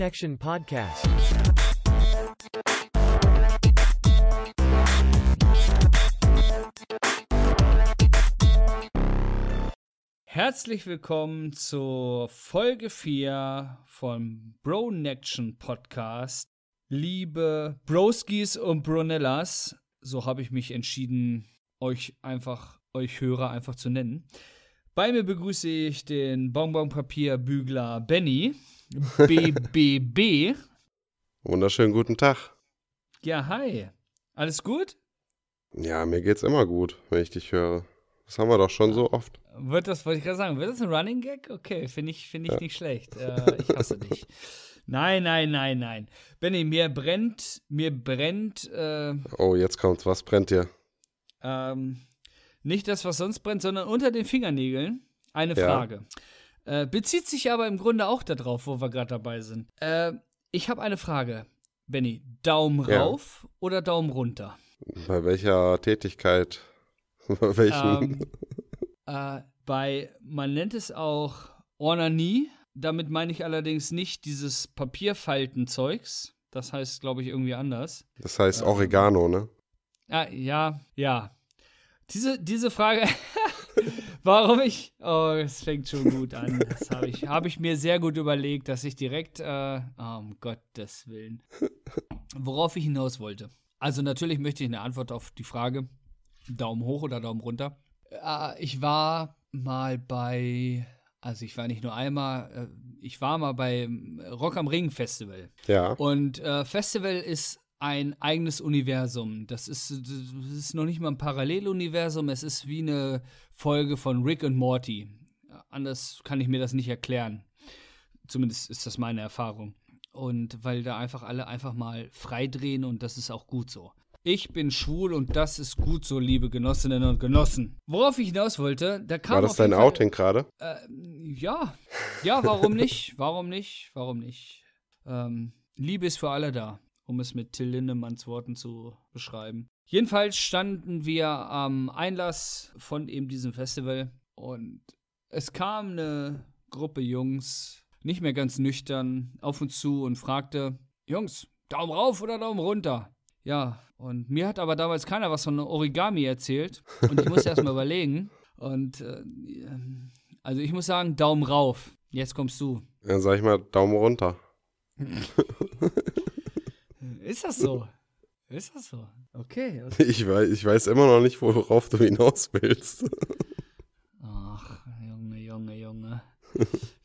Nection Podcast. Herzlich willkommen zur Folge 4 vom Bro Nection Podcast. Liebe Broskis und Brunellas, so habe ich mich entschieden, euch einfach, euch Hörer einfach zu nennen. Bei mir begrüße ich den Bonbonpapierbügler Benny, BBB. Wunderschönen guten Tag. Ja, hi. Alles gut? Ja, mir geht's immer gut, wenn ich dich höre. Das haben wir doch schon so oft. Wird das, wollte ich gerade sagen, wird das ein Running Gag? Okay, finde ich, find ich ja. nicht schlecht. Äh, ich hasse dich. Nein, nein, nein, nein. Benny, mir brennt, mir brennt. Äh, oh, jetzt kommt's. Was brennt dir? Ähm, nicht das, was sonst brennt, sondern unter den Fingernägeln eine ja. Frage. Äh, bezieht sich aber im Grunde auch darauf, wo wir gerade dabei sind. Äh, ich habe eine Frage, Benny. Daumen Ja. rauf oder Daumen runter? Bei welcher Tätigkeit? Bei welchen? Ähm, äh, bei, man nennt es auch Ornanie. Damit meine ich allerdings nicht dieses Papierfaltenzeugs. Das heißt, glaube ich, irgendwie anders. das heißt ähm, Oregano, ne? Ah, ja, ja. Diese, diese Frage, warum ich, oh, es fängt schon gut an. Das habe ich, hab ich mir sehr gut überlegt, dass ich direkt, äh, oh, um Gottes Willen, worauf ich hinaus wollte. Also natürlich möchte ich eine Antwort auf die Frage, Daumen hoch oder Daumen runter. Äh, ich war mal bei, also ich war nicht nur einmal, äh, ich war mal beim Rock am Ring Festival. Ja. Und äh, Festival ist ein eigenes Universum. Das ist, das ist noch nicht mal ein Paralleluniversum, es ist wie eine Folge von Rick und Morty. Anders kann ich mir das nicht erklären. Zumindest ist das meine Erfahrung. Und weil da einfach alle einfach mal freidrehen und das ist auch gut so. Ich bin schwul und das ist gut so, liebe Genossinnen und Genossen. Worauf ich hinaus wollte, da kam War das dein Fall- Outing gerade? äh, ja, ja, warum nicht? Warum nicht? Warum nicht? Ähm, Liebe ist für alle da, um es mit Till Lindemanns Worten zu beschreiben. Jedenfalls standen wir am Einlass von eben diesem Festival und es kam eine Gruppe Jungs, nicht mehr ganz nüchtern, auf uns zu und fragte: Jungs, Daumen rauf oder Daumen runter? Ja, und mir hat aber damals keiner was von Origami erzählt und ich musste erstmal überlegen. Und äh, also ich muss sagen, Daumen rauf. Jetzt kommst du. Dann sag ich mal Daumen runter. Ist das so? Ist das so? Okay. okay. Ich weiß, ich weiß immer noch nicht, worauf du hinaus willst. Ach, Junge, Junge, Junge.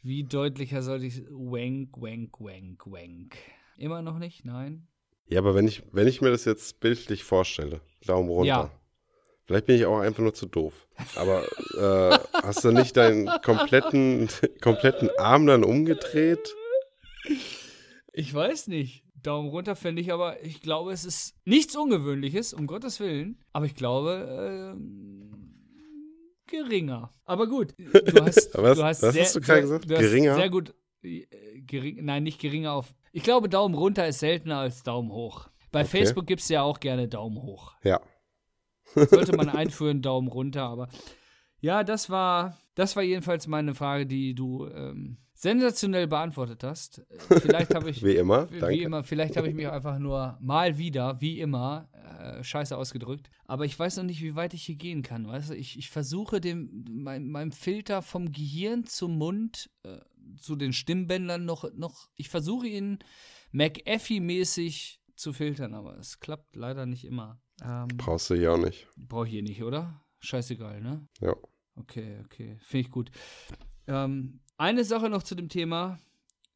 Wie deutlicher sollte ich. Wank, wank, wank, wank. Immer noch nicht? Nein? Ja, aber wenn ich, wenn ich mir das jetzt bildlich vorstelle, Daumen runter. Ja. Vielleicht bin ich auch einfach nur zu doof. Aber äh, hast du nicht deinen kompletten, kompletten Arm dann umgedreht? Ich weiß nicht. Daumen runter fände ich aber, ich glaube, es ist nichts Ungewöhnliches, um Gottes Willen. Aber ich glaube, ähm, geringer. Aber gut, du hast, Was- du hast was sehr, hast du gerade gesagt? hast Geringer? Sehr gut, äh, gering, nein, nicht geringer auf. Ich glaube, Daumen runter ist seltener als Daumen hoch. Bei Okay. Facebook gibt es ja auch gerne Daumen hoch. Ja. Sollte man einführen, Daumen runter, aber ja, das war, das war jedenfalls meine Frage, die du ähm, sensationell beantwortet hast. Vielleicht habe ich, Wie immer. wie Danke. immer, vielleicht habe ich mich einfach nur mal wieder, wie immer, äh, scheiße ausgedrückt. Aber ich weiß noch nicht, wie weit ich hier gehen kann. Weißt du, ich, ich versuche dem, mein, meinem Filter vom Gehirn zum Mund, äh, zu den Stimmbändern noch, noch, ich versuche ihn McAfee-mäßig zu filtern, aber es klappt leider nicht immer. Ähm, Brauchst du ja auch nicht. Brauche ich hier nicht, oder? Scheißegal, ne? Ja. Okay, okay. Finde ich gut. Ähm, eine Sache noch zu dem Thema.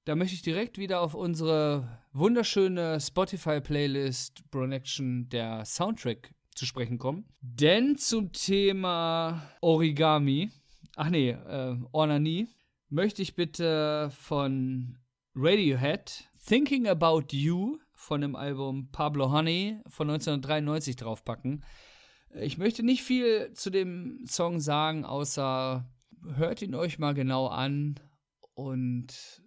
Da möchte ich direkt wieder auf unsere wunderschöne Spotify-Playlist Bronection, der Soundtrack, zu sprechen kommen. Denn zum Thema Origami, ach nee, äh, Ornanie, möchte ich bitte von Radiohead Thinking About You von dem Album Pablo Honey von 1993 draufpacken. Ich möchte nicht viel zu dem Song sagen, außer hört ihn euch mal genau an und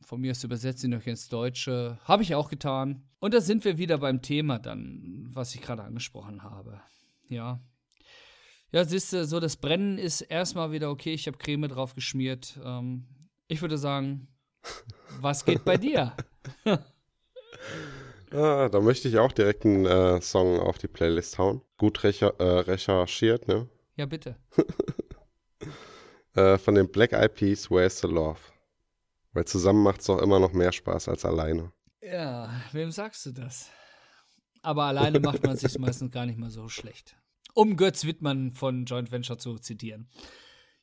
von mir aus übersetzt ihn euch ins Deutsche. Habe ich auch getan. Und da sind wir wieder beim Thema dann, was ich gerade angesprochen habe. Ja. Ja, siehst du, so das Brennen ist erstmal wieder okay. Ich habe Creme drauf geschmiert. Ähm, ich würde sagen, was geht bei dir? ah, da möchte ich auch direkt einen äh, Song auf die Playlist hauen. Gut recher äh, recherchiert, ne? Ja, bitte. äh, von den Black Eyed Peas, Where's the Love? Weil zusammen macht es doch immer noch mehr Spaß als alleine. Ja, wem sagst du das? Aber alleine macht man sich meistens gar nicht mal so schlecht. Um Götz Wittmann von Joint Venture zu zitieren.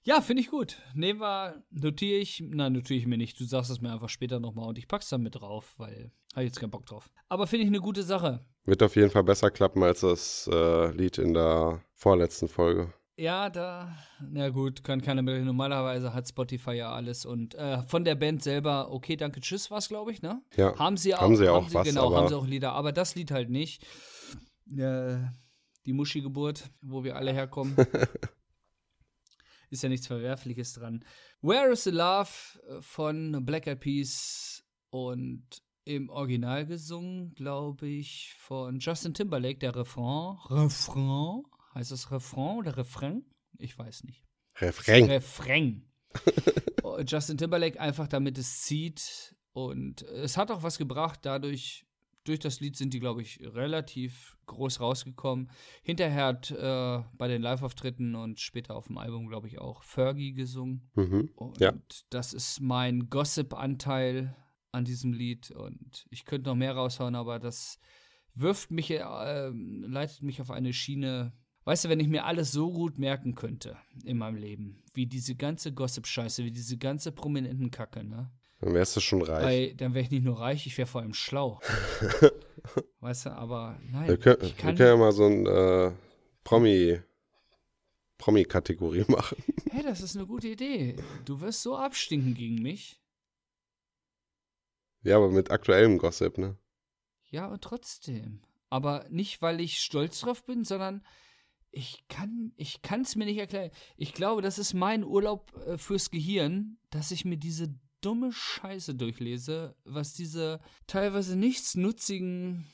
Ja, finde ich gut. Nehmen wir, notiere ich, nein, notiere ich mir nicht. Du sagst es mir einfach später nochmal und ich pack's dann mit drauf, weil habe ich jetzt keinen Bock drauf. Aber finde ich eine gute Sache. Wird auf jeden Fall besser klappen als das äh, Lied in der vorletzten Folge. Ja, da, na gut, kann keiner mehr. Normalerweise hat Spotify ja alles und äh, von der Band selber, okay, danke, tschüss, was glaube ich, ne? Ja. Haben sie auch, haben sie auch haben was, genau, haben sie auch Lieder, aber das Lied halt nicht. Äh, die Muschi-Geburt, wo wir alle herkommen. Ist ja nichts Verwerfliches dran. Where is the Love von Black Eyed Peas und im Original gesungen, glaube ich, von Justin Timberlake, der Refrain. Refrain? Heißt das Refrain oder Refrain? Ich weiß nicht. Refrain. Refrain. Oh, Justin Timberlake einfach damit es zieht und es hat auch was gebracht, dadurch durch das Lied sind die, glaube ich, relativ groß rausgekommen. Hinterher hat äh, bei den Live-Auftritten und später auf dem Album, glaube ich, auch Fergie gesungen. Mhm. Und Ja. das ist mein Gossip-Anteil an diesem Lied. Und ich könnte noch mehr raushauen, aber das wirft mich, äh, leitet mich auf eine Schiene. Weißt du, wenn ich mir alles so gut merken könnte in meinem Leben, wie diese ganze Gossip-Scheiße, wie diese ganze prominenten Kacke, ne? Dann wärst du schon reich. Weil dann wäre ich nicht nur reich, ich wäre vor allem schlau. weißt du, aber nein, wir, können, ich wir können ja mal so ein äh, Promi, Promi-Kategorie machen. hey, das ist eine gute Idee. Du wirst so abstinken gegen mich. Ja, aber mit aktuellem Gossip, ne? Ja, und trotzdem. Aber nicht, weil ich stolz drauf bin, sondern ich kann ich es mir nicht erklären. Ich glaube, das ist mein Urlaub äh, fürs Gehirn, dass ich mir diese dumme Scheiße durchlese, was diese teilweise nichtsnutzigen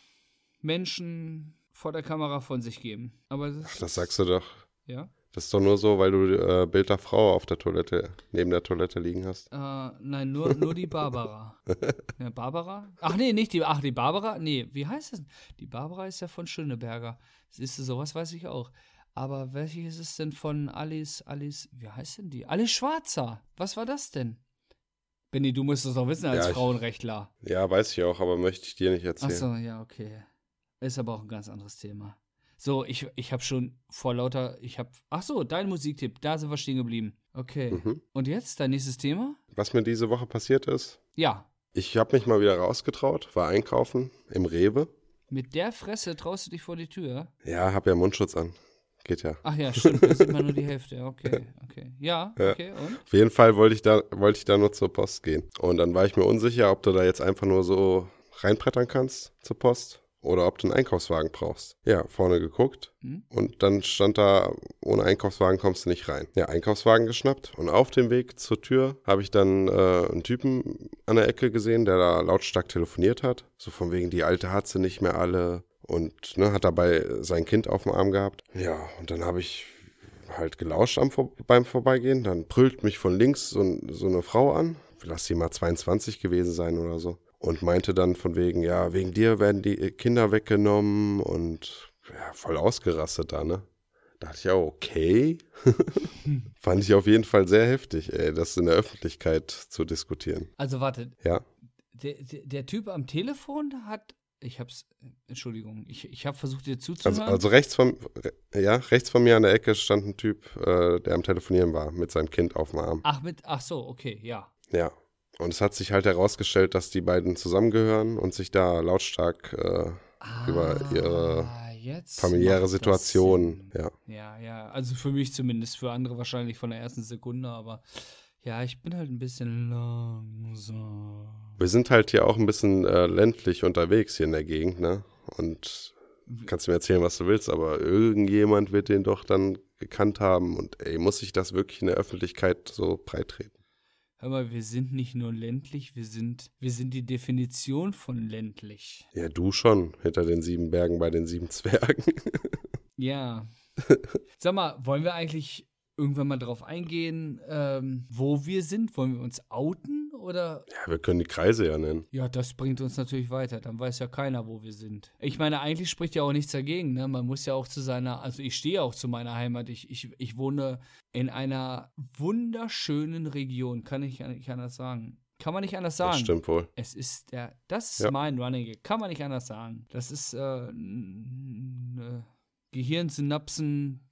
Menschen vor der Kamera von sich geben. Aber das, Ach, das sagst du doch. ja. Das ist doch nur so, weil du äh, Bild der Frau auf der Toilette, neben der Toilette liegen hast. Äh, nein, nur, nur die Barbara. ja, Barbara? Ach nee, nicht die. Ach, die Barbara? Nee, wie heißt das? Die Barbara ist ja von Schöneberger. Siehst du, sowas weiß ich auch. Aber welches ist denn von Alice, Alice, wie heißt denn die? Alice Schwarzer. Was war das denn? Benny, du musst das doch wissen als Ja, ich- Frauenrechtler. Ja, weiß ich auch, aber möchte ich dir nicht Ach erzählen. so, ja, okay. Ist aber auch ein ganz anderes Thema. So, ich, ich habe schon vor lauter, ich habe, ach so, dein Musiktipp, da sind wir stehen geblieben. Okay. Mhm. Und jetzt, dein nächstes Thema? Was mir diese Woche passiert ist, Ja, ich habe mich mal wieder rausgetraut, war einkaufen im Rewe. mit der Fresse traust du dich vor die Tür? Ja, hab ja Mundschutz an. Geht ja. Ach ja, stimmt, da sieht man nur die Hälfte. Okay, okay. Ja, Ja. okay, und? Auf jeden Fall wollte ich da, wollte ich da nur zur Post gehen. Und dann war ich mir unsicher, ob du da jetzt einfach nur so reinbrettern kannst zur Post oder ob du einen Einkaufswagen brauchst. Ja, vorne geguckt Hm? und dann stand da, ohne Einkaufswagen kommst du nicht rein. Ja, Einkaufswagen geschnappt und auf dem Weg zur Tür habe ich dann äh, einen Typen an der Ecke gesehen, der da lautstark telefoniert hat. So von wegen, die Alte hat sie nicht mehr alle und ne, hat dabei sein Kind auf dem Arm gehabt. Ja, und dann habe ich halt gelauscht am, beim Vorbeigehen. Dann brüllt mich von links so, so eine Frau an. Lass sie mal 22 gewesen sein oder so. Und meinte dann von wegen, ja, wegen dir werden die Kinder weggenommen und ja, voll ausgerastet da, ne? Da dachte ich auch, okay. Fand ich auf jeden Fall sehr heftig, ey, das in der Öffentlichkeit zu diskutieren. Also warte, Ja. der, der, Typ am Telefon hat, ich hab's, Entschuldigung, ich, ich habe versucht dir Also, zuzuhören. also rechts von ja, rechts von mir an der Ecke stand ein Typ, äh, der am Telefonieren war, mit seinem Kind auf dem Arm. ach, mit, ach so, okay, ja. Ja. Und es hat sich halt herausgestellt, dass die beiden zusammengehören und sich da lautstark äh, über ihre Ah, familiäre Situation, ja. Ja, ja, also für mich zumindest, für andere wahrscheinlich von der ersten Sekunde, aber ja, ich bin halt ein bisschen langsam. Wir sind halt hier auch ein bisschen äh, ländlich unterwegs hier in der Gegend, ne? Und kannst mir erzählen, was du willst, aber irgendjemand wird den doch dann gekannt haben und ey, muss ich das wirklich in der Öffentlichkeit so breit treten? Hör mal, wir sind nicht nur ländlich, wir sind, wir sind die Definition von ländlich. Ja, du schon, hinter den sieben Bergen bei den sieben Zwergen. Ja. Sag mal, wollen wir eigentlich irgendwann mal drauf eingehen, ähm, wo wir sind? Wollen wir uns outen oder? Ja, wir können die Kreise ja nennen. Ja, das bringt uns natürlich weiter. Dann weiß ja keiner, wo wir sind. Ich meine, eigentlich spricht ja auch nichts dagegen. Ne? Man muss ja auch zu seiner, also ich stehe auch zu meiner Heimat. Ich, ich, ich wohne in einer wunderschönen Region, kann ich nicht anders sagen. Kann man nicht anders sagen. Das stimmt wohl. Es ist der, das ist ja. mein Running Kann man nicht anders sagen. Das ist äh, eine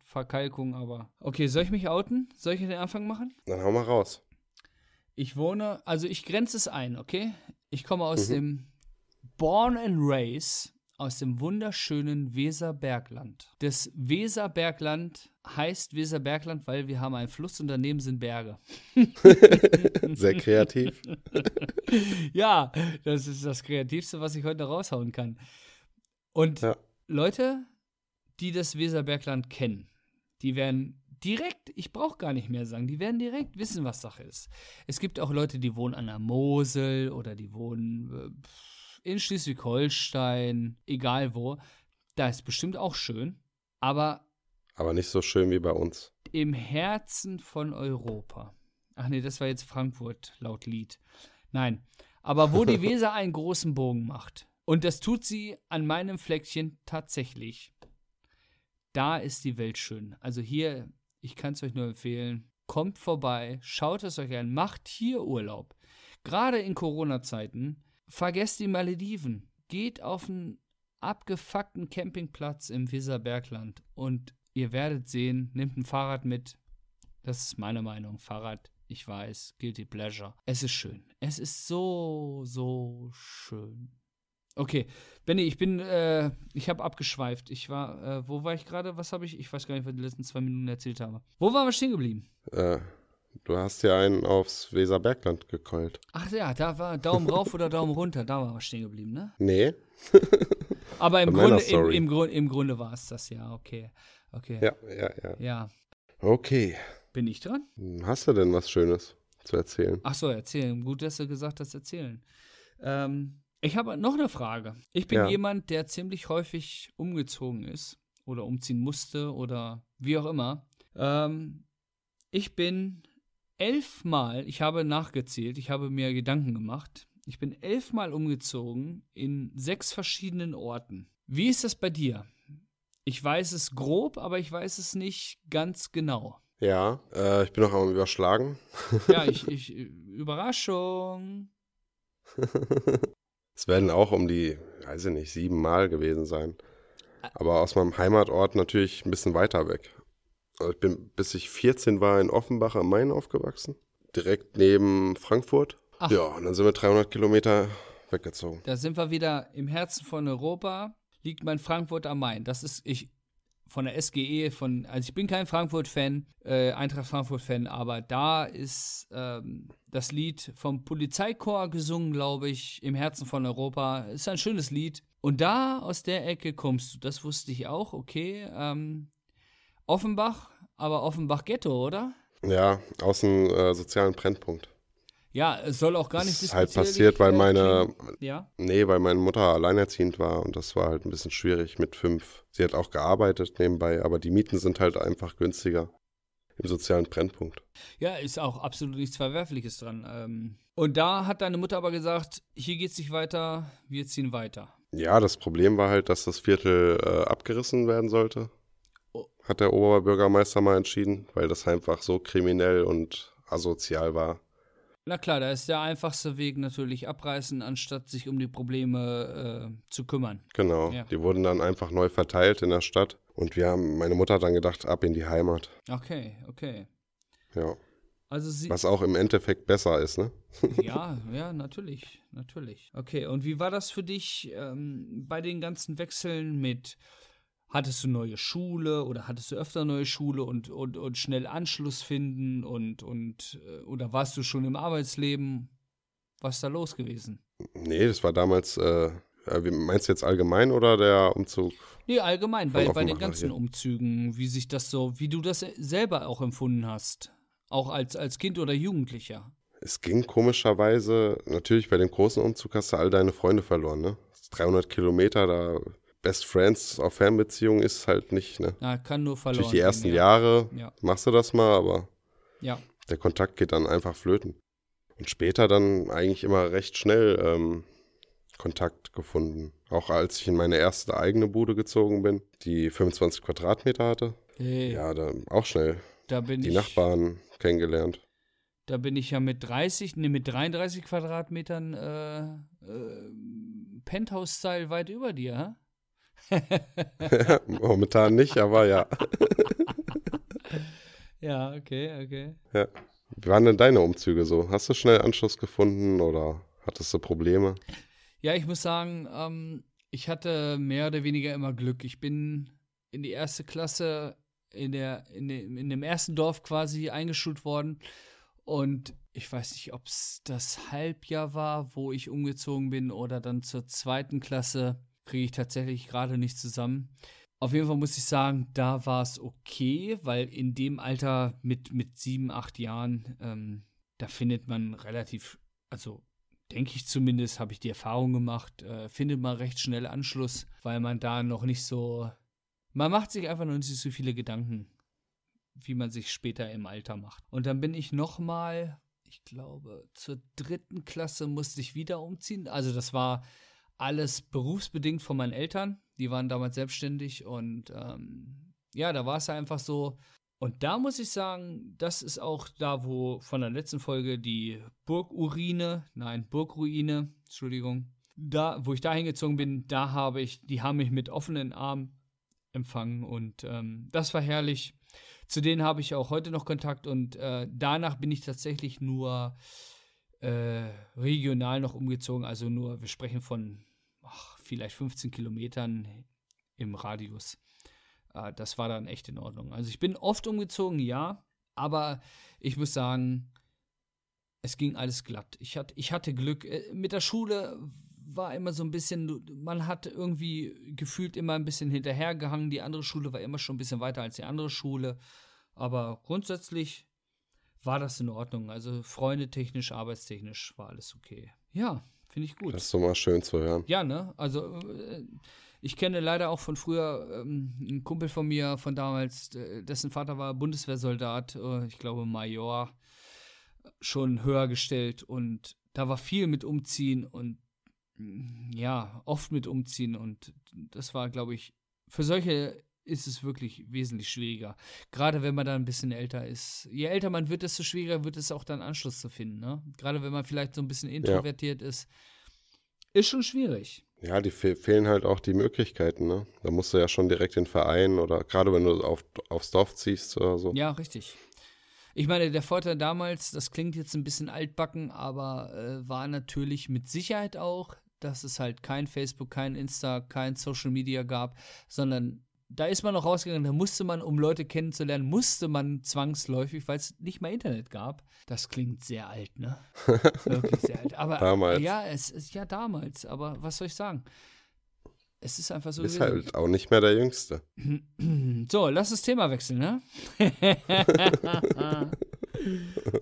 Gehirnsynapsenverkalkung, aber. Okay, soll ich mich outen? Soll ich den Anfang machen? Dann hau mal raus. Ich wohne, also ich grenze es ein, okay? Ich komme aus mhm. dem Born and Race aus dem wunderschönen Weserbergland. Das Weserbergland heißt Weserbergland, weil wir haben einen Fluss und daneben sind Berge. Sehr kreativ. ja, das ist das Kreativste, was ich heute raushauen kann. Und ja. Leute, die das Weserbergland kennen, die werden direkt, ich brauche gar nicht mehr sagen, die werden direkt wissen, was Sache ist. Es gibt auch Leute, die wohnen an der Mosel oder die wohnen äh, in Schleswig-Holstein, egal wo. Da ist bestimmt auch schön, aber. Aber nicht so schön wie bei uns. Im Herzen von Europa. Ach nee, das war jetzt Frankfurt laut Lied. Nein, aber wo die Weser einen großen Bogen macht. Und das tut sie an meinem Fleckchen tatsächlich. Da ist die Welt schön. Also hier ich kann es euch nur empfehlen. Kommt vorbei, schaut es euch an, macht hier Urlaub. Gerade in Corona-Zeiten, vergesst die Malediven. Geht auf einen abgefuckten Campingplatz im Weserbergland und ihr werdet sehen, nehmt ein Fahrrad mit. Das ist meine Meinung. Fahrrad, ich weiß, guilty pleasure. Es ist schön. Es ist so, so schön. Okay, Benny, ich bin, äh, ich habe abgeschweift. Ich war, äh, wo war ich gerade? Was habe ich? Ich weiß gar nicht, was ich die letzten zwei Minuten erzählt habe. Wo waren wir stehen geblieben? Äh, du hast ja einen aufs Weserbergland gekeult. Ach ja, da war Daumen rauf oder Daumen runter. Da waren wir stehen geblieben, ne? Nee. Aber im Grunde, im, im, Grund, im Grunde war es das, ja, okay. Okay. Ja, ja, ja. Ja. Okay. Bin ich dran? Hast du denn was Schönes zu erzählen? Ach so, erzählen. Gut, dass du gesagt hast, erzählen. Ähm, ich habe noch eine Frage. Ich bin ja. jemand, der ziemlich häufig umgezogen ist oder umziehen musste oder wie auch immer. Ähm, ich bin elfmal, ich habe nachgezählt, ich habe mir Gedanken gemacht. Ich bin elfmal umgezogen in sechs verschiedenen Orten. Wie ist das bei dir? Ich weiß es grob, aber ich weiß es nicht ganz genau. Ja, äh, ich bin noch am Überschlagen. ja, ich, ich Überraschung. Es werden auch um die, weiß ich nicht, sieben Mal gewesen sein. Aber aus meinem Heimatort natürlich ein bisschen weiter weg. Also ich bin, bis ich 14 war, in Offenbach am Main aufgewachsen. Direkt neben Frankfurt. Ach. Ja, und dann sind wir 300 Kilometer weggezogen. Da sind wir wieder im Herzen von Europa, liegt mein Frankfurt am Main. Das ist, ich, von der SGE, von, also ich bin kein Frankfurt-Fan, äh, Eintracht Frankfurt-Fan, aber da ist ähm, das Lied vom Polizeichor gesungen, glaube ich, im Herzen von Europa. Ist ein schönes Lied. Und da aus der Ecke kommst du, das wusste ich auch, okay. Ähm, Offenbach, aber Offenbach Ghetto, oder? Ja, aus dem äh, sozialen Brennpunkt. Ja, es soll auch gar nicht das ist halt passiert, weil meine ja? Nee, weil meine Mutter alleinerziehend war und das war halt ein bisschen schwierig mit fünf. Sie hat auch gearbeitet nebenbei, aber die Mieten sind halt einfach günstiger im sozialen Brennpunkt. Ja, ist auch absolut nichts Verwerfliches dran. Ähm, und da hat deine Mutter aber gesagt, hier geht's nicht weiter, wir ziehen weiter. Ja, das Problem war halt, dass das Viertel äh, abgerissen werden sollte. Oh. Hat der Oberbürgermeister mal entschieden, weil das einfach so kriminell und asozial war. Na klar, da ist der einfachste Weg natürlich abreißen, anstatt sich um die Probleme äh, zu kümmern. Genau, ja. die wurden dann einfach neu verteilt in der Stadt und wir haben, meine Mutter hat dann gedacht, ab in die Heimat. Okay, okay. Ja. Also sie, Was auch im Endeffekt besser ist, ne? ja, ja, natürlich, natürlich. Okay, und wie war das für dich ähm, bei den ganzen Wechseln mit hattest du neue Schule oder hattest du öfter neue Schule und, und, und schnell Anschluss finden und, und äh, oder warst du schon im Arbeitsleben? Was ist da los gewesen? Nee, das war damals, äh, meinst du jetzt allgemein oder der Umzug? Nee, allgemein, bei, bei den ganzen hier. Umzügen, wie sich das so, wie du das selber auch empfunden hast. Auch als, als Kind oder Jugendlicher. Es ging komischerweise, natürlich bei dem großen Umzug hast du all deine Freunde verloren, ne? 300 Kilometer, da Best Friends auf Fernbeziehungen ist halt nicht, ne? Na, kann nur verloren Durch die gehen, ersten ja. Jahre Ja. machst du das mal, aber Ja. der Kontakt geht dann einfach flöten. Und später dann eigentlich immer recht schnell ähm, Kontakt gefunden. Auch als ich in meine erste eigene Bude gezogen bin, die 25 Quadratmeter hatte. Hey, Ja, da auch schnell da bin die ich. Nachbarn kennengelernt. Da bin ich ja mit 30, ne, mit 33 Quadratmetern äh, äh, Penthouse-Style weit über dir, hä? Momentan nicht, aber ja. Ja, okay, okay. Wie waren denn deine Umzüge so? Hast du schnell Anschluss gefunden oder hattest du Probleme? Ja, ich muss sagen, ähm, ich hatte mehr oder weniger immer Glück. Ich bin in die erste Klasse in, der, in, dem, in dem ersten Dorf quasi eingeschult worden. Und ich weiß nicht, ob es das Halbjahr war, wo ich umgezogen bin, oder dann zur zweiten Klasse. Kriege ich tatsächlich gerade nicht zusammen. Auf jeden Fall muss ich sagen, da war es okay, weil in dem Alter mit, mit sieben, acht Jahren, ähm, da findet man relativ, also denke ich zumindest, habe ich die Erfahrung gemacht, äh, findet man recht schnell Anschluss, weil man da noch nicht so, man macht sich einfach noch nicht so viele Gedanken, wie man sich später im Alter macht. Und dann bin ich noch mal, ich glaube, zur dritten Klasse musste ich wieder umziehen. Also das war alles berufsbedingt von meinen Eltern. Die waren damals selbstständig und ähm, ja, da war es einfach so. Und da muss ich sagen, das ist auch da, wo von der letzten Folge die Burgurine, nein, Burgruine, Entschuldigung, da, wo ich da hingezogen bin, da habe ich, die haben mich mit offenen Armen empfangen und ähm, das war herrlich. Zu denen habe ich auch heute noch Kontakt und äh, danach bin ich tatsächlich nur äh, regional noch umgezogen, also nur, wir sprechen von vielleicht 15 Kilometern im Radius. Äh, das war dann echt in Ordnung. Also ich bin oft umgezogen, ja, aber ich muss sagen, es ging alles glatt. Ich hatte, ich hatte Glück. Äh, Mit der Schule war immer so ein bisschen, man hat irgendwie gefühlt immer ein bisschen hinterhergehangen. Die andere Schule war immer schon ein bisschen weiter als die andere Schule. Aber grundsätzlich war das in Ordnung. Also freundetechnisch, arbeitstechnisch war alles okay. Ja, finde ich gut. Das ist doch mal schön zu hören. Ja, ne? Also äh, ich kenne leider auch von früher ähm, einen Kumpel von mir von damals, äh, dessen Vater war Bundeswehrsoldat, äh, ich glaube Major, schon höher gestellt und da war viel mit Umziehen und mm, ja, oft mit Umziehen und das war, glaube ich, für solche ist es wirklich wesentlich schwieriger. Gerade wenn man dann ein bisschen älter ist. Je älter man wird, desto schwieriger wird es auch dann Anschluss zu finden. Ne? Gerade wenn man vielleicht so ein bisschen introvertiert ist. Ist schon schwierig. Ja, die fe fehlen halt auch die Möglichkeiten, ne? Da musst du ja schon direkt in den Verein oder gerade wenn du auf, aufs Dorf ziehst oder so. Ja, richtig. Ich meine, der Vorteil damals, das klingt jetzt ein bisschen altbacken, aber äh, war natürlich mit Sicherheit auch, dass es halt kein Facebook, kein Insta, kein Social Media gab, sondern da ist man noch rausgegangen, da musste man, um Leute kennenzulernen, musste man zwangsläufig, weil es nicht mal Internet gab. Das klingt sehr alt, ne? Wirklich sehr alt. Aber Damals. ja, es ist ja damals, aber was soll ich sagen? Es ist einfach so. Gewesen. halt auch nicht mehr der Jüngste. So, lass das Thema wechseln, ne?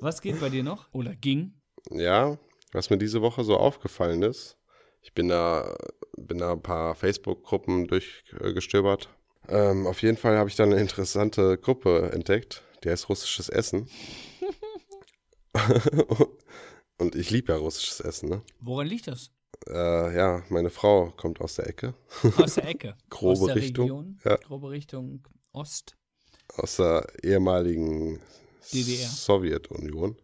Was geht bei dir noch? Oder ging? Ja, was mir diese Woche so aufgefallen ist, ich bin da, bin da ein paar Facebook-Gruppen durchgestöbert. Ähm, auf jeden Fall habe ich da eine interessante Gruppe entdeckt, die heißt Russisches Essen. Und ich liebe ja russisches Essen, ne? Woran liegt das? Äh, ja, meine Frau kommt aus der Ecke, Aus der Ecke. Grobe Aus der Richtung, Region, ja. Grobe Richtung Ost. aus der ehemaligen DDR. Sowjetunion.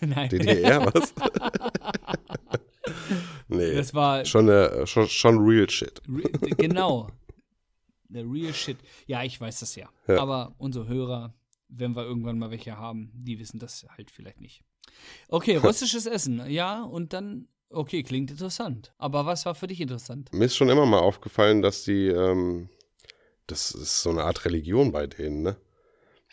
Nein. DDR, was? nee, Das war schon, äh, schon, schon real shit. re genau. The real shit. Ja, ich weiß das ja. Ja. Aber unsere Hörer, wenn wir irgendwann mal welche haben, die wissen das halt vielleicht nicht. Okay, russisches Essen. Ja, und dann, okay, klingt interessant. Aber was war für dich interessant? Mir ist schon immer mal aufgefallen, dass die, ähm, das ist so eine Art Religion bei denen, ne?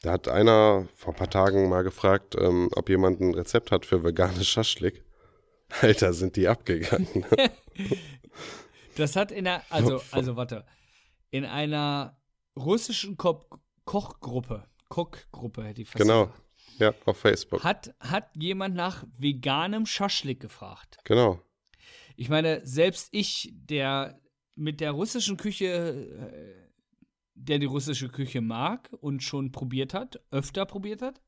Da hat einer vor ein paar Tagen mal gefragt, ähm, ob jemand ein Rezept hat für veganes Schaschlik. Alter, sind die abgegangen. Ne? Das hat in einer, also, also warte, in einer russischen Ko Kochgruppe, Kochgruppe hätte ich fast genau. gesagt, Ja, auf Facebook. hat, hat jemand nach veganem Schaschlik gefragt. Genau. Ich meine, selbst ich, der mit der russischen Küche, äh, der die russische Küche mag und schon probiert hat, öfter probiert hat,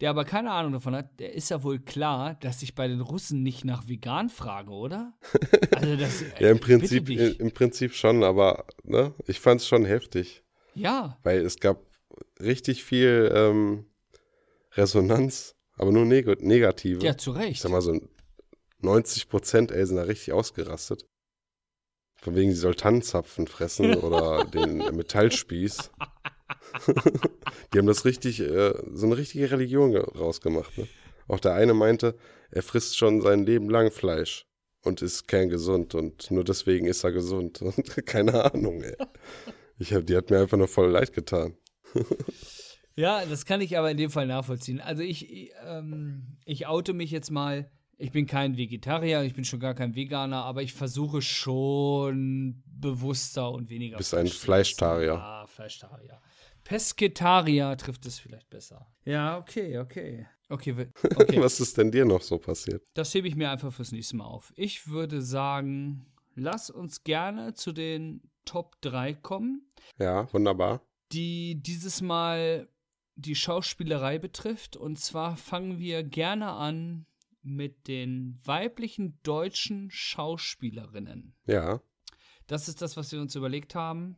der aber keine Ahnung davon hat, der ist ja wohl klar, dass ich bei den Russen nicht nach vegan frage, oder? Also das, ja, im Prinzip, im Prinzip schon, aber ne, ich fand es schon heftig. Ja. Weil es gab richtig viel ähm, Resonanz, aber nur neg negative. Ja, zu Recht. Ich sag mal so 90 Prozent, ey, sind da richtig ausgerastet. Von wegen, sie soll Tannenzapfen fressen oder den Metallspieß. Die haben das richtig, äh, so eine richtige Religion rausgemacht. Ne? Auch der eine meinte, er frisst schon sein Leben lang Fleisch und ist kerngesund und nur deswegen ist er gesund. Und keine Ahnung, ey. Ich hab, die hat mir einfach nur voll leid getan. ja, das kann ich aber in dem Fall nachvollziehen. Also ich, ähm, ich oute mich jetzt mal. Ich bin kein Vegetarier, ich bin schon gar kein Veganer, aber ich versuche schon bewusster und weniger. Du bist ein Fleischtarier. Ja, Fleischtarier. Pesketarier trifft es vielleicht besser. Ja, okay, okay. Okay, okay. Was ist denn dir noch so passiert? Das hebe ich mir einfach fürs nächste Mal auf. Ich würde sagen, lass uns gerne zu den Top 3 kommen. Ja, wunderbar. Die dieses Mal die Schauspielerei betrifft. Und zwar fangen wir gerne an mit den weiblichen deutschen Schauspielerinnen. Ja. Das ist das, was wir uns überlegt haben.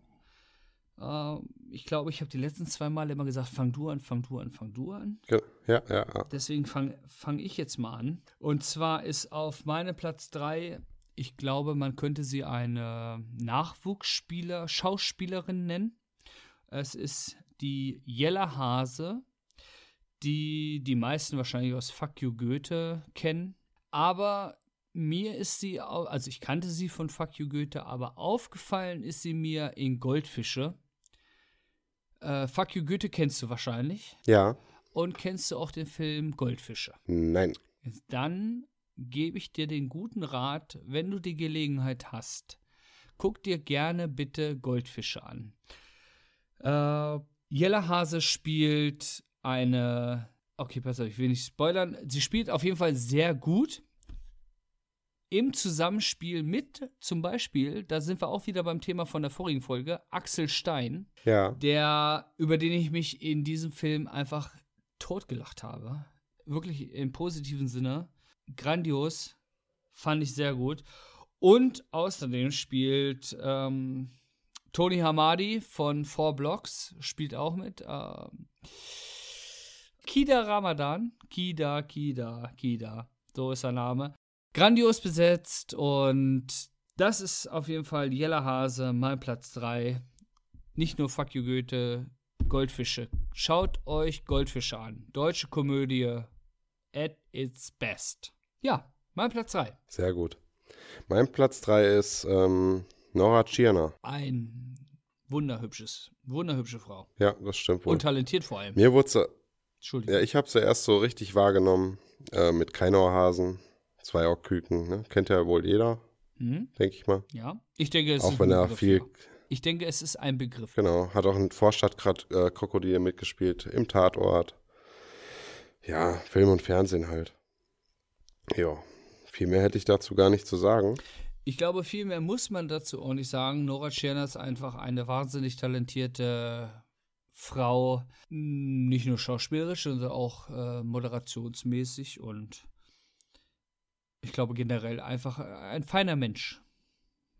Äh, ich glaube, ich habe die letzten zwei Mal immer gesagt, fang du an, fang du an, fang du an. Ja, ja. ja. Deswegen fange fang ich jetzt mal an. Und zwar ist auf meinem Platz 3, ich glaube, man könnte sie eine Nachwuchsspieler, Schauspielerin nennen. Es ist die Jella Hase, die die meisten wahrscheinlich aus Fuck You Goethe kennen. Aber mir ist sie, also ich kannte sie von Fuck You Goethe, aber aufgefallen ist sie mir in Goldfische. Äh, Fuck You Goethe kennst du wahrscheinlich. Ja. Und kennst du auch den Film Goldfische? Nein. Dann gebe ich dir den guten Rat, wenn du die Gelegenheit hast, guck dir gerne bitte Goldfische an. Äh, Jella Hase spielt eine, okay, pass auf, ich will nicht spoilern. Sie spielt auf jeden Fall sehr gut im Zusammenspiel mit zum Beispiel, da sind wir auch wieder beim Thema von der vorigen Folge, Axel Stein, ja. der, über den ich mich in diesem Film einfach totgelacht habe. Wirklich im positiven Sinne. Grandios. Fand ich sehr gut. Und außerdem spielt ähm, Tony Hamadi von Four Blocks, spielt auch mit. Ähm, Kida Ramadan. Kida, Kida, Kida. So ist sein Name grandios besetzt und das ist auf jeden Fall Jella Hase, mein Platz 3. Nicht nur Fuck You Goethe, Goldfische. Schaut euch Goldfische an. Deutsche Komödie at its best. Ja, mein Platz 3. Sehr gut. Mein Platz 3 ist ähm, Nora Tschirner. Ein wunderhübsches, wunderhübsche Frau. Ja, das stimmt wohl. Und talentiert vor allem. Mir wurde sie. Entschuldigung. Ja, ich habe sie erst so richtig wahrgenommen äh, mit Keinauerhasen Zwei Ockküken, ne? Kennt ja wohl jeder, mhm. denke ich mal. Ja, ich denke, es auch ist wenn er viel. Ja. Ich denke, es ist ein Begriff. Genau, hat auch ein Vorstadtkrokodil äh, mitgespielt im Tatort. Ja, Film und Fernsehen halt. Ja, viel mehr hätte ich dazu gar nicht zu sagen. Ich glaube, viel mehr muss man dazu auch nicht sagen. Nora Tschirner ist einfach eine wahnsinnig talentierte Frau, nicht nur schauspielerisch, sondern auch äh, moderationsmäßig und ich glaube generell einfach äh, ein feiner Mensch.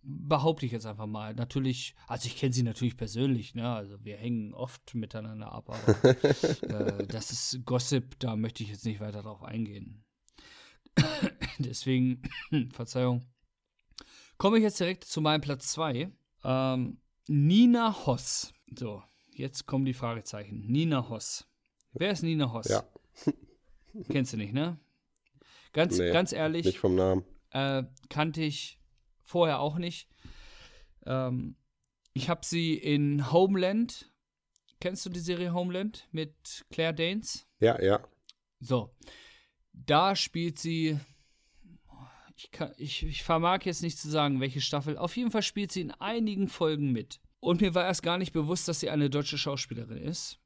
Behaupte ich jetzt einfach mal. Natürlich, also ich kenne sie natürlich persönlich, ne? Also wir hängen oft miteinander ab, aber äh, das ist Gossip, da möchte ich jetzt nicht weiter drauf eingehen. Deswegen, Verzeihung. Komme ich jetzt direkt zu meinem Platz 2. Ähm, Nina Hoss. So, jetzt kommen die Fragezeichen. Nina Hoss. Wer ist Nina Hoss? Ja. Kennst du nicht, ne? Ganz, nee, ganz ehrlich. Nicht vom Namen. Äh, kannte ich vorher auch nicht. Ähm, ich habe sie in Homeland. Kennst du die Serie Homeland mit Claire Danes? Ja, ja. So. Da spielt sie. Ich, kann, ich, ich vermag jetzt nicht zu sagen, welche Staffel. Auf jeden Fall spielt sie in einigen Folgen mit. Und mir war erst gar nicht bewusst, dass sie eine deutsche Schauspielerin ist.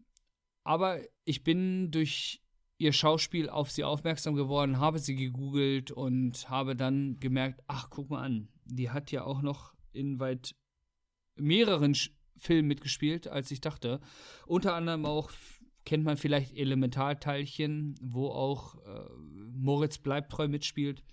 Aber ich bin durch ihr Schauspiel auf sie aufmerksam geworden, habe sie gegoogelt und habe dann gemerkt, ach, guck mal an, die hat ja auch noch in weit mehreren Sch Filmen mitgespielt, als ich dachte. Unter anderem auch kennt man vielleicht Elementarteilchen, wo auch äh, Moritz Bleibtreu mitspielt.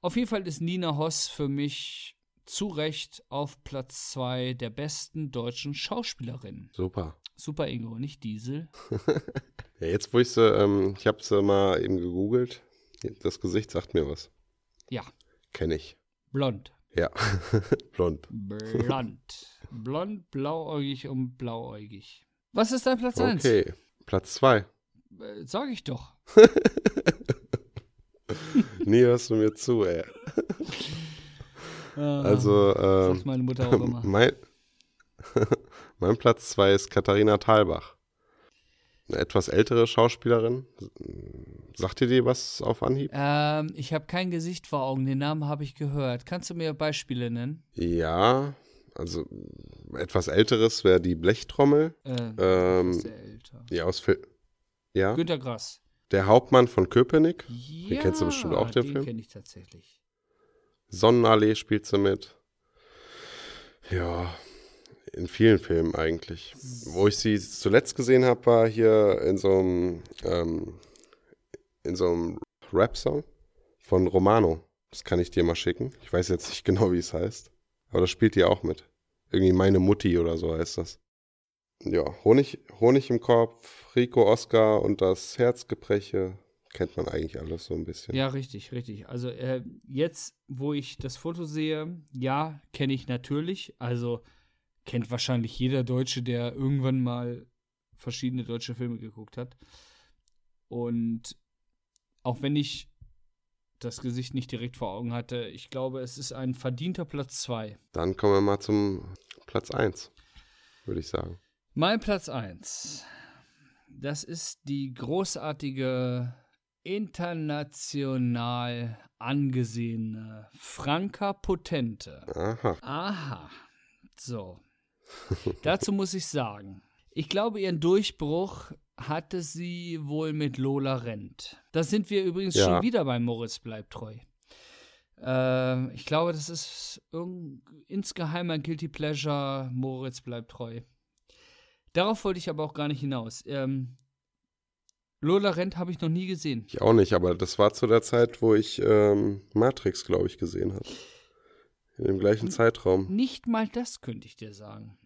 Auf jeden Fall ist Nina Hoss für mich zu Recht auf Platz 2 der besten deutschen Schauspielerinnen. Super. Super Ingo, nicht Diesel. ja, jetzt wo ich sie, ähm, ich habe sie mal eben gegoogelt. Das Gesicht sagt mir was. Ja. Kenne ich. Blond. Ja, blond. Blond. Blond, blauäugig und blauäugig. Was ist dein Platz 1? Okay, Platz 2. Äh, sag ich doch. Nie hörst du mir zu, ey. Ah, also, äh, meine Mutter auch immer. Mein, mein Platz 2 ist Katharina Thalbach. Eine etwas ältere Schauspielerin. Sagt ihr dir was auf Anhieb? Ähm, ich habe kein Gesicht vor Augen, den Namen habe ich gehört. Kannst du mir Beispiele nennen? Ja, also etwas älteres wäre die Blechtrommel. Äh, ähm, sehr älter. Ja, aus Film. Ja. Günter Grass. Der Hauptmann von Köpenick. Ja, den kennst du bestimmt auch, den, den Film. Den kenne ich tatsächlich. Sonnenallee spielt sie mit. Ja, in vielen Filmen eigentlich. Wo ich sie zuletzt gesehen habe, war hier in so einem, ähm, in so einem Rap-Song von Romano. Das kann ich dir mal schicken. Ich weiß jetzt nicht genau, wie es heißt. Aber das spielt die auch mit. Irgendwie meine Mutti oder so heißt das. Ja, Honig, Honig im Kopf, Rico Oscar und das Herzgebreche kennt man eigentlich alles so ein bisschen. Ja, richtig, richtig. Also äh, jetzt, wo ich das Foto sehe, ja, kenne ich natürlich. Also kennt wahrscheinlich jeder Deutsche, der irgendwann mal verschiedene deutsche Filme geguckt hat. Und auch wenn ich das Gesicht nicht direkt vor Augen hatte, ich glaube, es ist ein verdienter Platz 2. Dann kommen wir mal zum Platz 1, würde ich sagen. Mein Platz 1. Das ist die großartige, international angesehene Franka Potente. Aha. Aha. So. Dazu muss ich sagen, ich glaube, ihren Durchbruch hatte sie wohl mit Lola Rent. Da sind wir übrigens ja. schon wieder bei Moritz bleibt treu. Äh, ich glaube, das ist insgeheim ein Guilty Pleasure. Moritz bleibt treu. Darauf wollte ich aber auch gar nicht hinaus. Ähm, Lola Rent habe ich noch nie gesehen. Ich auch nicht, aber das war zu der Zeit, wo ich ähm, Matrix, glaube ich, gesehen habe. In dem gleichen Zeitraum. Nicht mal das könnte ich dir sagen.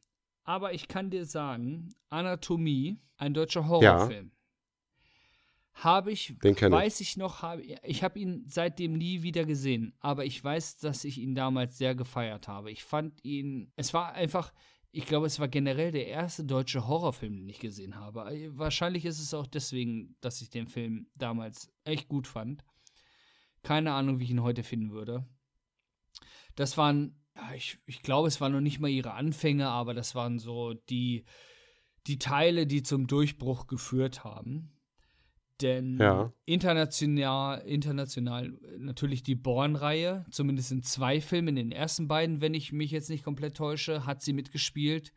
Aber ich kann dir sagen, Anatomie, ein deutscher Horrorfilm. Ja. Habe ich, weiß ich, ich noch, habe, ich habe ihn seitdem nie wieder gesehen, aber ich weiß, dass ich ihn damals sehr gefeiert habe. Ich fand ihn, es war einfach, ich glaube, es war generell der erste deutsche Horrorfilm, den ich gesehen habe. Wahrscheinlich ist es auch deswegen, dass ich den Film damals echt gut fand. Keine Ahnung, wie ich ihn heute finden würde. Das waren, ich, ich glaube, es waren noch nicht mal ihre Anfänge, aber das waren so die, die Teile, die zum Durchbruch geführt haben. Denn ja. international, international natürlich die Born-Reihe, zumindest in zwei Filmen, in den ersten beiden, wenn ich mich jetzt nicht komplett täusche, hat sie mitgespielt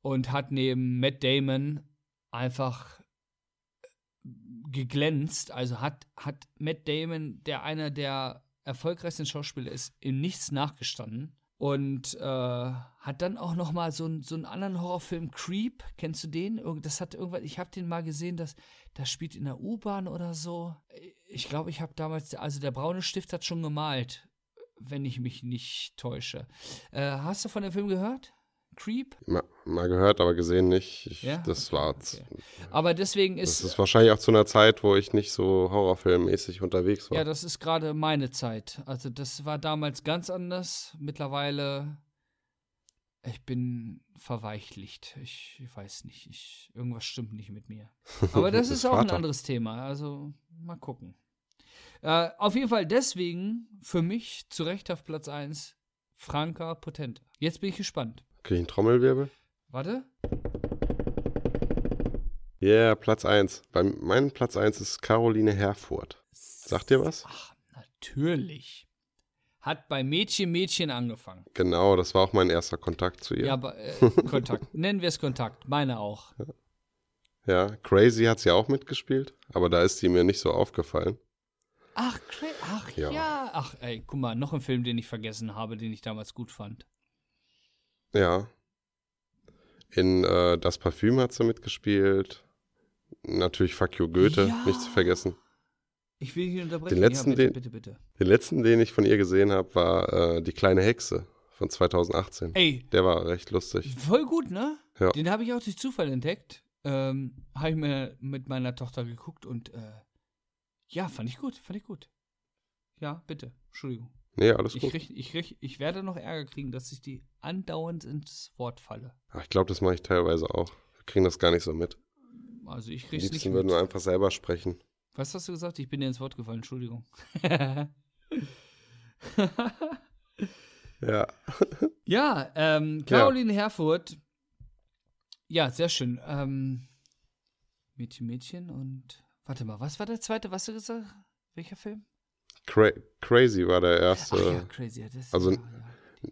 und hat neben Matt Damon einfach geglänzt. Also hat, hat Matt Damon, der einer der erfolgreichsten Schauspieler ist, in nichts nachgestanden. Und äh, hat dann auch noch mal so, so einen anderen Horrorfilm, Creep, kennst du den? Das hat irgendwas, ich habe den mal gesehen, das, das spielt in der U-Bahn oder so. Ich glaube, ich habe damals, also der braune Stift hat schon gemalt, wenn ich mich nicht täusche. Äh, hast du von dem Film gehört? Creep? Mal, mal gehört, aber gesehen nicht. Ich, ja? Das okay, war. Okay. Aber deswegen ist. Das ist wahrscheinlich auch zu einer Zeit, wo ich nicht so horrorfilmmäßig unterwegs war. Ja, das ist gerade meine Zeit. Also, das war damals ganz anders. Mittlerweile. Ich bin verweichlicht. Ich, ich weiß nicht. Ich, irgendwas stimmt nicht mit mir. Aber das, das ist auch Vater. ein anderes Thema. Also, mal gucken. Äh, auf jeden Fall deswegen für mich zu Recht auf Platz 1 Franka Potente. Jetzt bin ich gespannt. Kriege ich einen Trommelwirbel? Warte. Yeah, Platz 1. Bei meinem Platz 1 ist Caroline Herfurth. Sagt dir was? Ach, natürlich. Hat bei Mädchen Mädchen angefangen. Genau, das war auch mein erster Kontakt zu ihr. Ja, aber äh, Kontakt. Nennen wir es Kontakt. Meine auch. Ja. ja, Crazy hat sie auch mitgespielt, aber da ist sie mir nicht so aufgefallen. Ach, ach ja. ja. Ach, ey, guck mal, noch ein Film, den ich vergessen habe, den ich damals gut fand. Ja. In äh, Das Parfüm hat sie mitgespielt. Natürlich Fuck You Goethe, Ja. nicht zu vergessen. Ich will hier unterbrechen. Den letzten, ja, bitte, den- bitte, bitte. Den letzten, den ich von ihr gesehen habe, war äh, Die kleine Hexe von 2018. Ey, Der war recht lustig. voll gut, ne? Ja. Den habe ich auch durch Zufall entdeckt. Ähm, habe ich mir mit meiner Tochter geguckt und äh, ja, fand ich gut, fand ich gut. Ja, bitte, Entschuldigung. Nee, alles Ich, gut. krieg, ich, krieg, ich werde noch Ärger kriegen, dass ich die andauernd ins Wort falle. Ach, ich glaube, das mache ich teilweise auch. Wir kriegen das gar nicht so mit. Also ich krieg's nicht mit. würden wir einfach selber sprechen. Was hast du gesagt? Ich bin dir ins Wort gefallen, Entschuldigung. Ja. ja, ähm, Caroline Herfurth. Ja, sehr schön. Ähm, Mädchen, Mädchen und. Warte mal, was war der zweite? Was hast du gesagt? Welcher Film? Cra Crazy war der erste. Ach ja, crazy. Ja, das, also- ja, ja.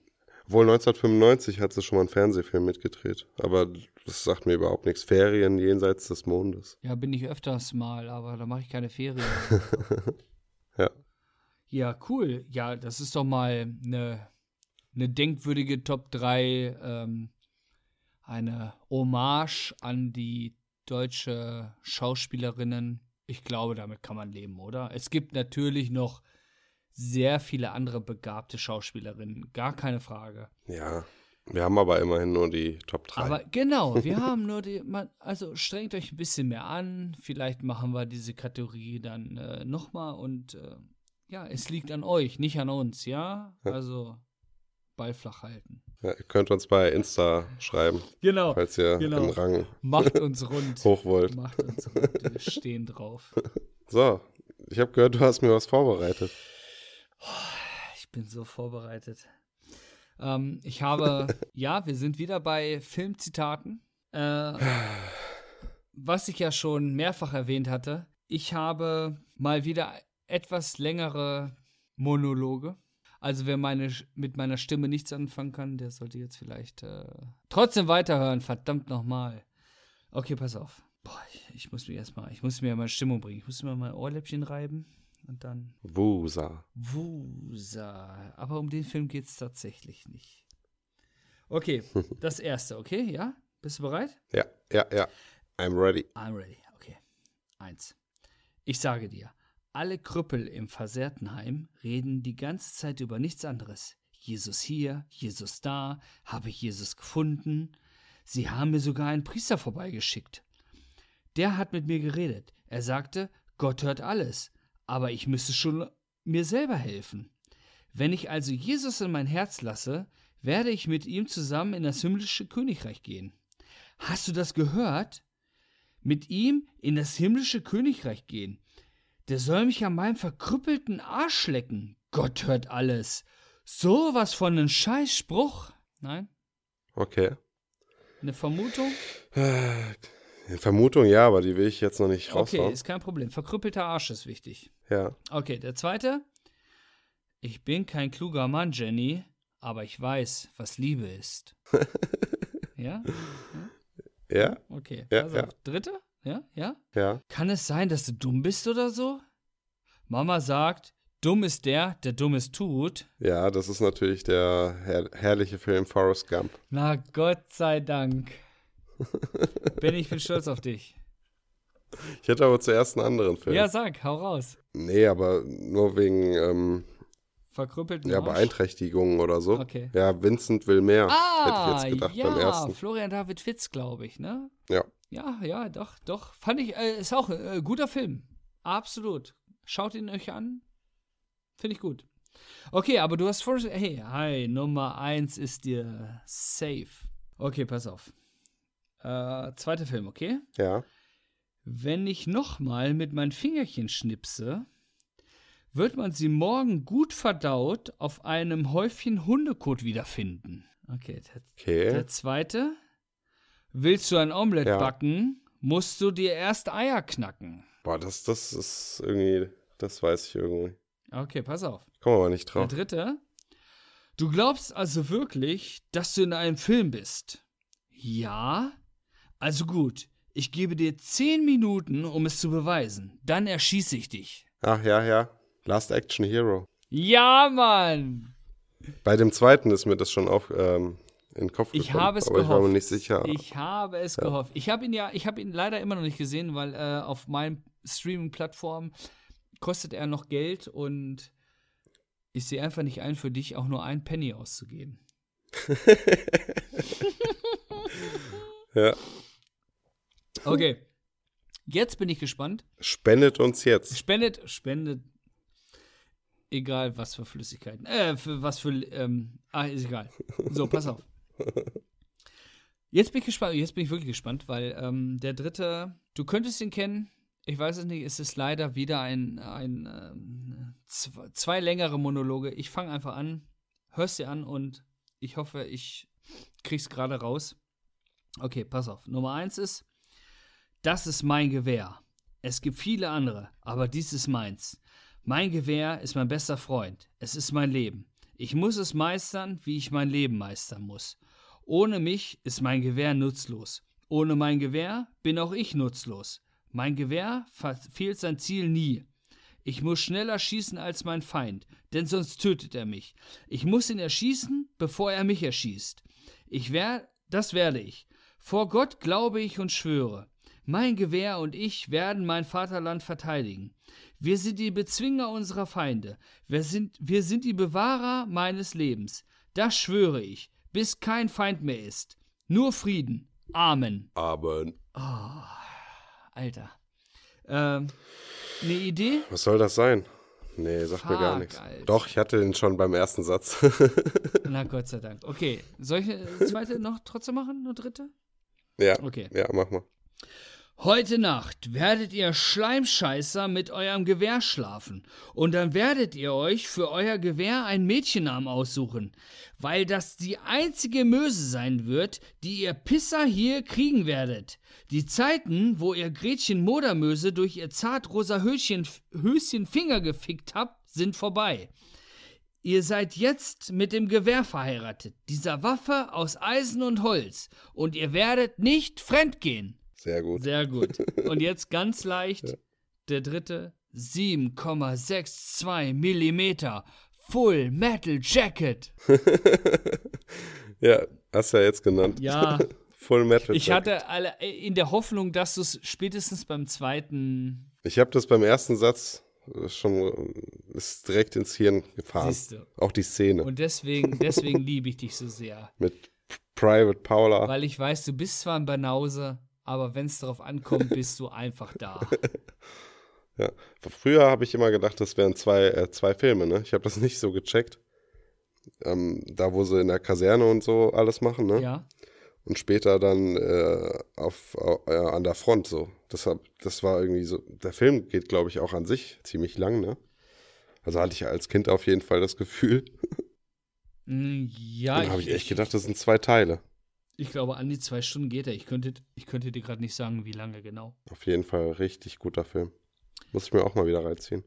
Wohl 1995 hat sie schon mal einen Fernsehfilm mitgedreht. Aber das sagt mir überhaupt nichts. Ferien jenseits des Mondes. ja, bin ich öfters mal, aber da mache ich keine Ferien. Ja. Ja, cool. Ja, das ist doch mal eine, eine denkwürdige Top 3, ähm, eine Hommage an die deutsche Schauspielerinnen. Ich glaube, damit kann man leben, oder? Es gibt natürlich noch sehr viele andere begabte Schauspielerinnen, gar keine Frage. Ja. Wir haben aber immerhin nur die Top 3. Aber genau, wir haben nur die, man, also strengt euch ein bisschen mehr an. Vielleicht machen wir diese Kategorie dann äh, nochmal und äh, ja, es liegt an euch, nicht an uns, ja? Also Ball flach halten. Ja, ihr könnt uns bei Insta schreiben, Genau. falls ihr Genau. im Rang Macht uns rund. hoch wollt. Macht uns rund. Wir stehen drauf. So, ich habe gehört, du hast mir was vorbereitet. Ich bin so vorbereitet. Ähm, ich habe, ja, wir sind wieder bei Filmzitaten. Äh, was ich ja schon mehrfach erwähnt hatte, ich habe mal wieder etwas längere Monologe. Also wer meine, mit meiner Stimme nichts anfangen kann, der sollte jetzt vielleicht äh, trotzdem weiterhören. Verdammt nochmal. Okay, pass auf. Boah, ich, ich muss mir erstmal, ich muss mir mal Stimmung bringen. Ich muss mir mal Ohrläppchen reiben und dann Wusa. Wusa. Aber um den Film geht es tatsächlich nicht. Okay, das erste, okay? Ja? Bist du bereit? Ja, ja, ja. I'm ready. I'm ready. Okay. Eins. Ich sage dir, alle Krüppel im Versehrtenheim reden die ganze Zeit über nichts anderes. Jesus hier, Jesus da, habe ich Jesus gefunden. Sie haben mir sogar einen Priester vorbeigeschickt. Der hat mit mir geredet. Er sagte, Gott hört alles, aber ich müsste schon mir selber helfen. Wenn ich also Jesus in mein Herz lasse, werde ich mit ihm zusammen in das himmlische Königreich gehen. Hast du das gehört? Mit ihm in das himmlische Königreich gehen. Der soll mich an meinem verkrüppelten Arsch lecken. Gott hört alles. So was von einem Scheißspruch. Nein? Okay. Eine Vermutung? Äh, Vermutung ja, aber die will ich jetzt noch nicht Okay, raushauen. ist kein Problem. Verkrüppelter Arsch ist wichtig. Ja. Okay, der zweite. Ich bin kein kluger Mann, Jenny, aber ich weiß, was Liebe ist. ja? Ja, Okay. Ja, pass ja. Dritte? Ja? Ja? ja. Kann es sein, dass du dumm bist oder so? Mama sagt, dumm ist der, der Dummes tut. Ja, das ist natürlich der her herrliche Film Forrest Gump. Na Gott sei Dank. Ben, ich bin stolz auf dich. Ich hätte aber zuerst einen anderen Film. Ja, sag, hau raus. Nee, aber nur wegen ähm, Verkrüppelten ja. Beeinträchtigungen oder so. Okay. Ja, Vincent will mehr, Ah, hätte ich jetzt gedacht ja, beim ersten. Florian David Fitz, glaube ich, ne? Ja. Ja, ja, doch, doch. Fand ich, äh, ist auch äh, guter Film. Absolut. Schaut ihn euch an. Finde ich gut. Okay, aber du hast vor. Hey, hi, Nummer eins ist dir safe. Okay, pass auf. Äh, zweiter Film, okay? Ja. Wenn ich nochmal mit meinen Fingerchen schnipse, wird man sie morgen gut verdaut auf einem Häufchen Hundekot wiederfinden. Okay, der, Okay. der zweite. Willst du ein Omelett Ja. backen, musst du dir erst Eier knacken. Boah, das, das ist irgendwie, das weiß ich irgendwie. Okay, pass auf. Ich komme aber nicht Der drauf. dritte. Du glaubst also wirklich, dass du in einem Film bist? Ja? Also gut, ich gebe dir zehn Minuten, um es zu beweisen. Dann erschieße ich dich. Ach ja, ja. Last Action Hero. Ja, Mann! Bei dem zweiten ist mir das schon auf, ähm, in den Kopf Ich gekommen, habe es aber ich war mir gehofft. nicht sicher. Ich habe es Ja. gehofft. Ich habe ihn ja, ich habe ihn leider immer noch nicht gesehen, weil äh, auf meinen Streaming-Plattformen kostet er noch Geld und ich sehe einfach nicht ein, für dich auch nur ein Penny auszugeben. ja. Okay. Jetzt bin ich gespannt. Spendet uns jetzt. Spendet, spendet. Egal was für Flüssigkeiten. Äh, für was für. Ähm, ah, ist egal. So, pass auf. Jetzt bin ich gespannt. Jetzt bin ich wirklich gespannt, weil ähm, der dritte. Du könntest ihn kennen. Ich weiß es nicht. Es ist leider wieder ein. ein ähm, zwei, zwei längere Monologe. Ich fange einfach an. Hörst dir an und ich hoffe, ich krieg's gerade raus. Okay, pass auf. Nummer eins ist. Das ist mein Gewehr. Es gibt viele andere, aber dies ist meins. Mein Gewehr ist mein bester Freund. Es ist mein Leben. Ich muss es meistern, wie ich mein Leben meistern muss. Ohne mich ist mein Gewehr nutzlos. Ohne mein Gewehr bin auch ich nutzlos. Mein Gewehr verfehlt sein Ziel nie. Ich muss schneller schießen als mein Feind, denn sonst tötet er mich. Ich muss ihn erschießen, bevor er mich erschießt. Ich wer das werde ich. Vor Gott glaube ich und schwöre. Mein Gewehr und ich werden mein Vaterland verteidigen. Wir sind die Bezwinger unserer Feinde. Wir sind, wir sind die Bewahrer meines Lebens. Das schwöre ich, bis kein Feind mehr ist. Nur Frieden. Amen. Aber Oh, Alter. Ähm, eine Idee? was soll das sein? Nee, sagt mir gar Fuck, nichts. Alter. Doch, ich hatte den schon beim ersten Satz. Na Gott sei Dank. Okay, soll ich eine zweite noch trotzdem machen? Eine dritte? ja, Okay. ja, mach mal. Heute Nacht werdet ihr Schleimscheißer mit eurem Gewehr schlafen, und dann werdet ihr euch für euer Gewehr einen Mädchennamen aussuchen, weil das die einzige Möse sein wird, die ihr Pisser hier kriegen werdet. Die Zeiten, wo ihr Gretchen Modermöse durch ihr zartrosa Höschen, Höschen Finger gefickt habt, sind vorbei. Ihr seid jetzt mit dem Gewehr verheiratet, dieser Waffe aus Eisen und Holz, und ihr werdet nicht fremdgehen. Sehr gut. Sehr gut. Und jetzt ganz leicht der dritte 7,62 Millimeter Full Metal Jacket. ja, hast du ja jetzt genannt. Ja, Full Metal. ich Jacket. hatte alle in der Hoffnung, dass du es spätestens beim zweiten Ich habe das beim ersten Satz äh, schon äh, ist direkt ins Hirn gefahren. siehst du. Auch die Szene Und deswegen, deswegen liebe ich dich so sehr. mit Private Paula. Weil ich weiß, du bist zwar ein Banause, aber wenn es darauf ankommt, bist du einfach da. Ja. Früher habe ich immer gedacht, das wären zwei, äh, zwei Filme, ne? Ich habe das nicht so gecheckt. Ähm, da, wo sie in der Kaserne und so alles machen, ne? Ja. Und später dann äh, auf, au- äh, an der Front so. Das, hab, das war irgendwie so. Der Film geht, glaube ich, auch an sich ziemlich lang, ne? Also hatte ich als Kind auf jeden Fall das Gefühl. Mm, Ja, Dann habe ich echt gedacht, das sind zwei Teile. Ich glaube, an die zwei Stunden geht er. Ich könnte, ich könnte dir gerade nicht sagen, wie lange genau. Auf jeden Fall richtig guter Film. Muss ich mir auch mal wieder reinziehen.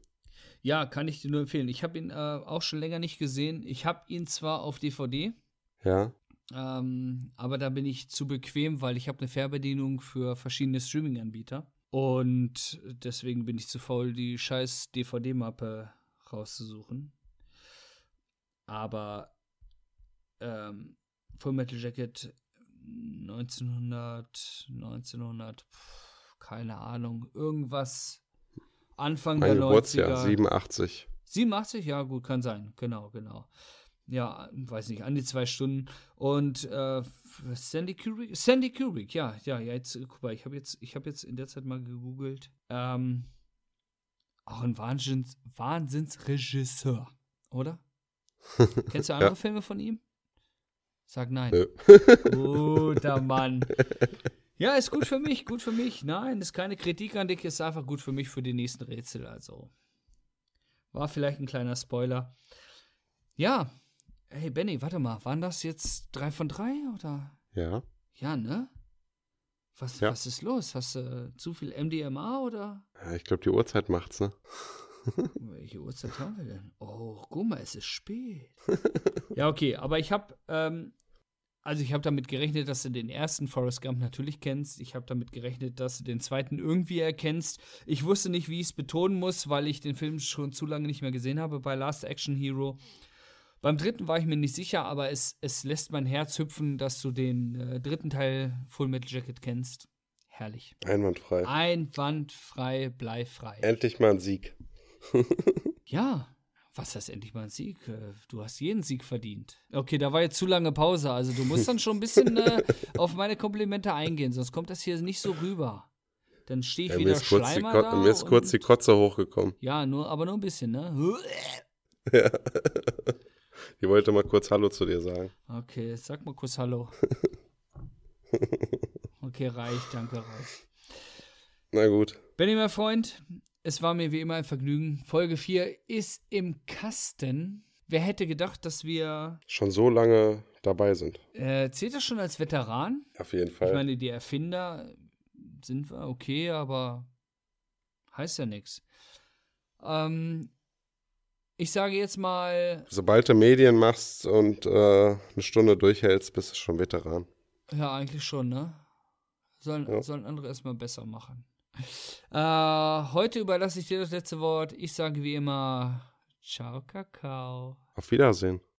Ja, kann ich dir nur empfehlen. Ich habe ihn äh, auch schon länger nicht gesehen. Ich habe ihn zwar auf DVD, Ja. ähm, aber da bin ich zu bequem, weil ich habe eine Fernbedienung für verschiedene Streaming-Anbieter. Und deswegen bin ich zu faul, die scheiß DVD-Mappe rauszusuchen. Aber ähm, Full Metal Jacket 1900, 1900, pf, keine Ahnung, irgendwas Anfang Mein der 90er. Geburtsjahr, 87. 87? Ja, gut, kann sein. Genau, genau. Ja, weiß nicht, an die zwei Stunden. Und äh, Sandy Kubrick, Sandy Kubrick, ja, ja, ja, jetzt, guck mal, ich habe jetzt, ich habe jetzt in der Zeit mal gegoogelt. Ähm, auch ein Wahnsinns, Wahnsinnsregisseur, oder? Kennst du andere Ja. Filme von ihm? Sag nein. Nö. Guter Mann. Ja, ist gut für mich, gut für mich. Nein, ist keine Kritik an dich, ist einfach gut für mich für die nächsten Rätsel. Also war vielleicht ein kleiner Spoiler. Ja, hey Benny, warte mal, waren das jetzt drei von drei oder? Ja. Ja, ne? Was, Ja. was ist los? Hast du zu viel MDMA oder? ja ich glaube, die Uhrzeit macht's, ne? Welche Uhrzeit haben wir denn? Oh, guck mal, es ist spät. ja, okay, aber ich habe, ähm, also ich habe damit gerechnet, dass du den ersten Forrest Gump natürlich kennst. Ich habe damit gerechnet, dass du den zweiten irgendwie erkennst. Ich wusste nicht, wie ich es betonen muss, weil ich den Film schon zu lange nicht mehr gesehen habe bei Last Action Hero. Beim dritten war ich mir nicht sicher, aber es, es lässt mein Herz hüpfen, dass du den äh, dritten Teil Full Metal Jacket kennst. Herrlich. Einwandfrei. Einwandfrei, bleifrei. Endlich mal ein Sieg. ja, was heißt endlich mal ein Sieg? Äh, Du hast jeden Sieg verdient. Okay, da war jetzt zu lange Pause. Also du musst dann schon ein bisschen äh, auf meine Komplimente eingehen, sonst kommt das hier nicht so rüber. Dann stehe ich Ja, mir, wieder die, Schleimer da mir ist kurz die Kotze hochgekommen. Ja, nur, aber nur ein bisschen, ne? Ich wollte mal kurz Hallo zu dir sagen. Okay, sag mal kurz Hallo. Okay, reicht, danke, reicht. Na gut. Benny, mein Freund, es war mir wie immer ein Vergnügen. Folge 4 ist im Kasten. Wer hätte gedacht, dass wir. Schon so lange dabei sind. Äh, zählt das schon als Veteran? Auf jeden Ich Fall. meine, die Erfinder sind wir okay, aber heißt ja nichts. Ähm, ich sage jetzt mal, Sobald du Medien machst und äh, eine Stunde durchhältst, bist du schon Veteran. ja, eigentlich schon, ne? Sollen, Ja. sollen andere erstmal besser machen. Äh, heute überlasse ich dir das letzte Wort. Ich sage wie immer, ciao, Kakao. Auf Wiedersehen.